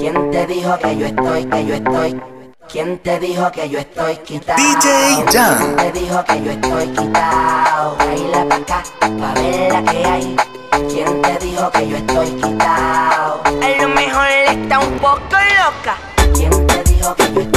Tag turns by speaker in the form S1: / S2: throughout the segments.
S1: ¿Quién te dijo que yo estoy, que yo estoy? ¿Quién te dijo que yo estoy quitado?
S2: DJ Jan.
S1: Te dijo que yo estoy quitado? Baila pa' acá, pa' ver la que hay. ¿Quién te dijo que yo estoy quitado?
S3: A lo mejor está un poco loca.
S1: ¿Quién te dijo que yo estoy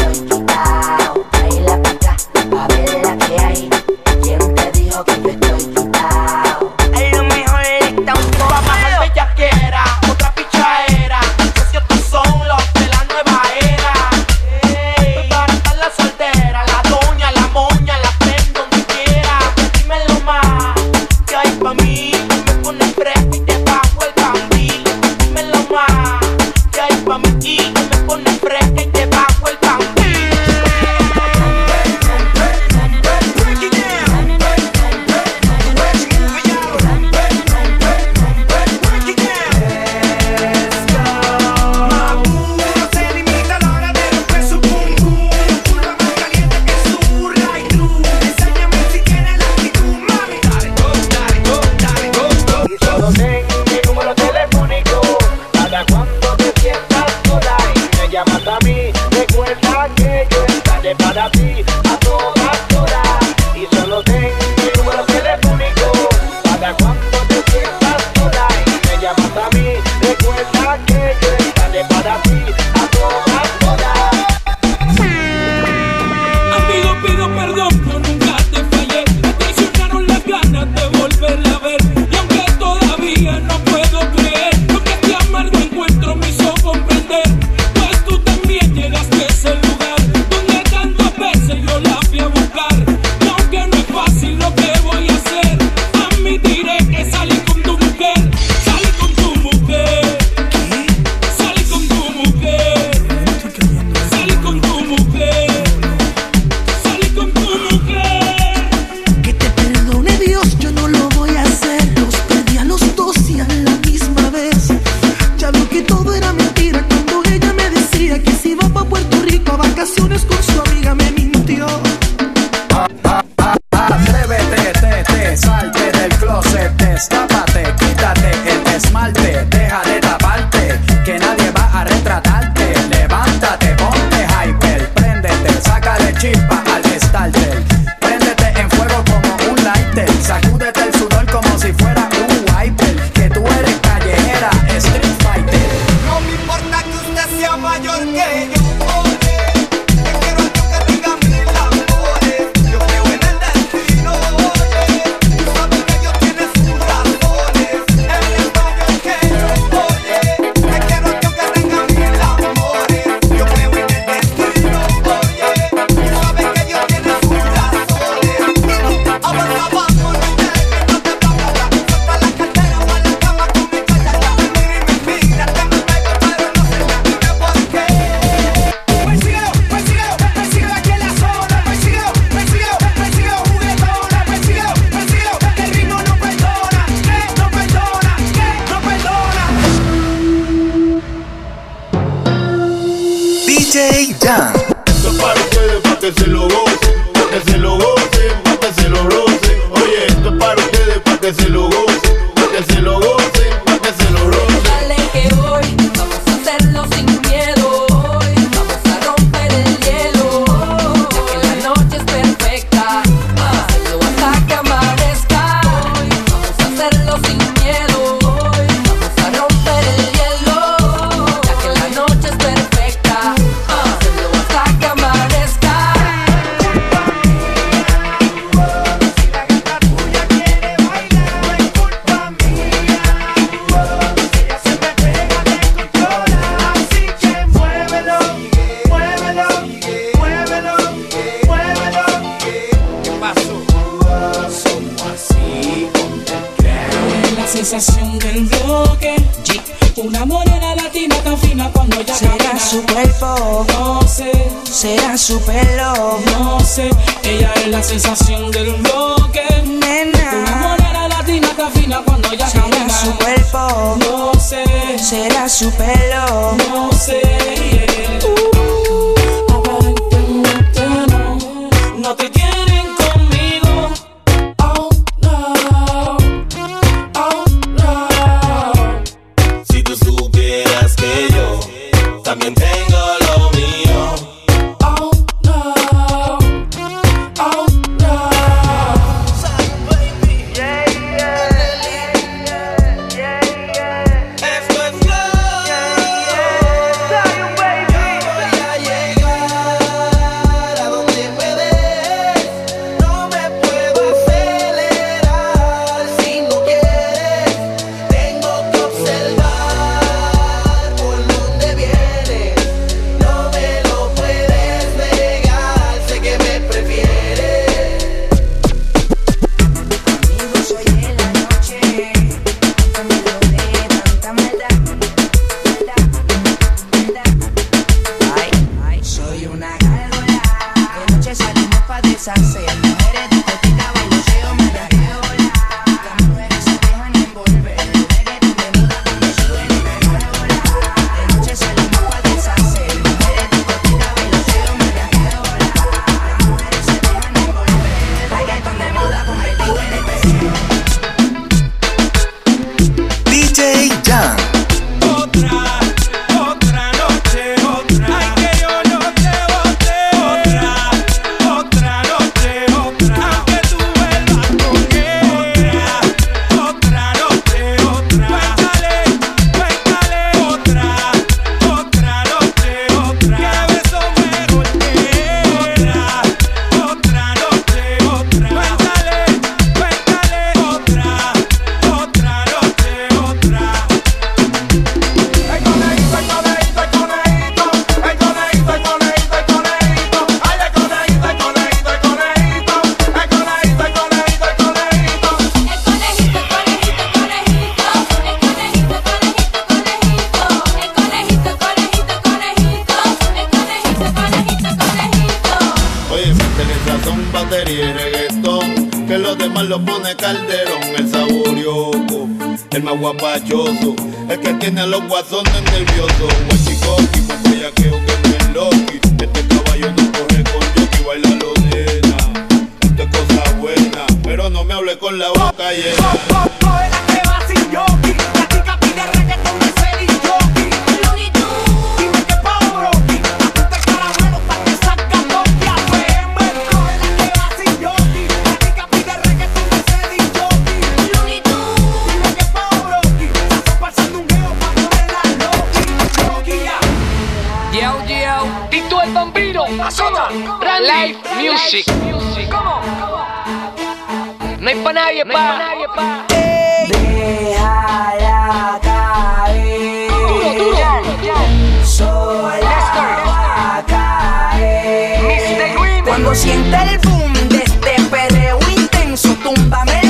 S4: se su
S3: pelo.
S5: No
S6: tostón, que los demás lo pone calderón, el saborioco, el más guapachoso, el que tiene a los guasones nerviosos, el chico, con bellaqueo que no es loqui, este caballo no corre con yoki, baila lo nena, esto es cosa buena, pero no me hable con la boca llena.
S7: Sota, Live Music. ¿Cómo? No hay pa' nadie, pa'. nadie, pa.
S3: Déjala caer.
S7: Duro, duro.
S3: Sola va a caer. Cuando sienta el boom de este perreo intenso, túmbame.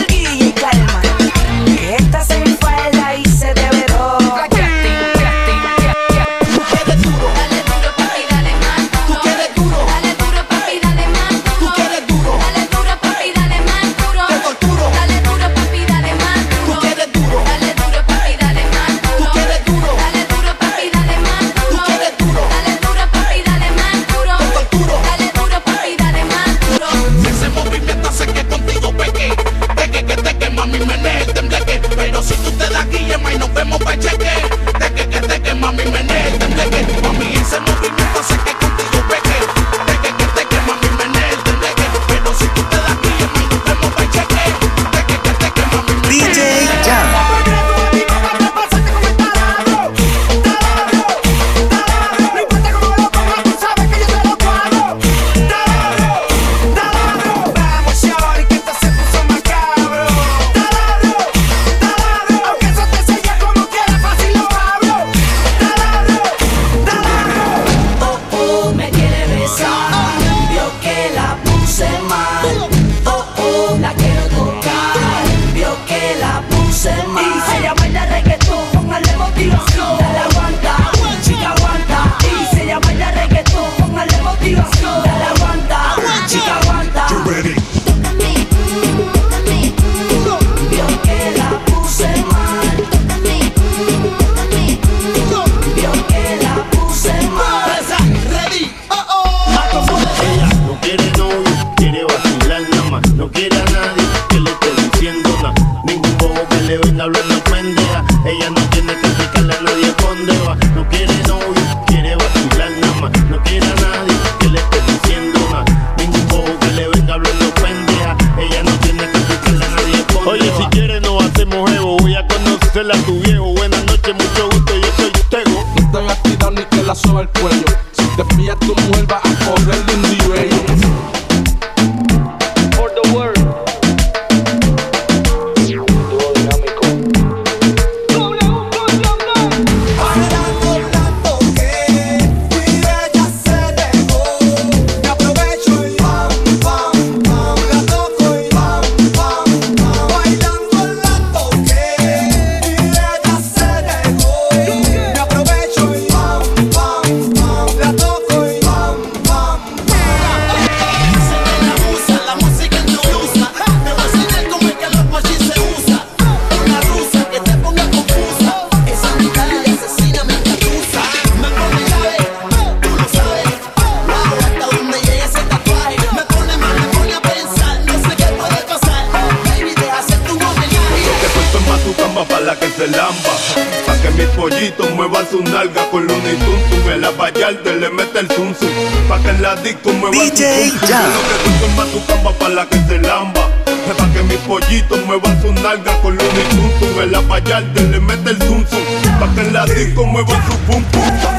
S6: la
S1: Vallarta le mete el zum zum. Pa' que en la disco me
S2: DJ
S1: va
S2: ya.
S1: Lo que tu cama pa' la que se lamba. Pa' que mis pollitos muevan su nalga con los y En la Vallarta le mete el zum zum. Pa' que en la disco muevan su pum pum.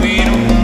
S8: we don't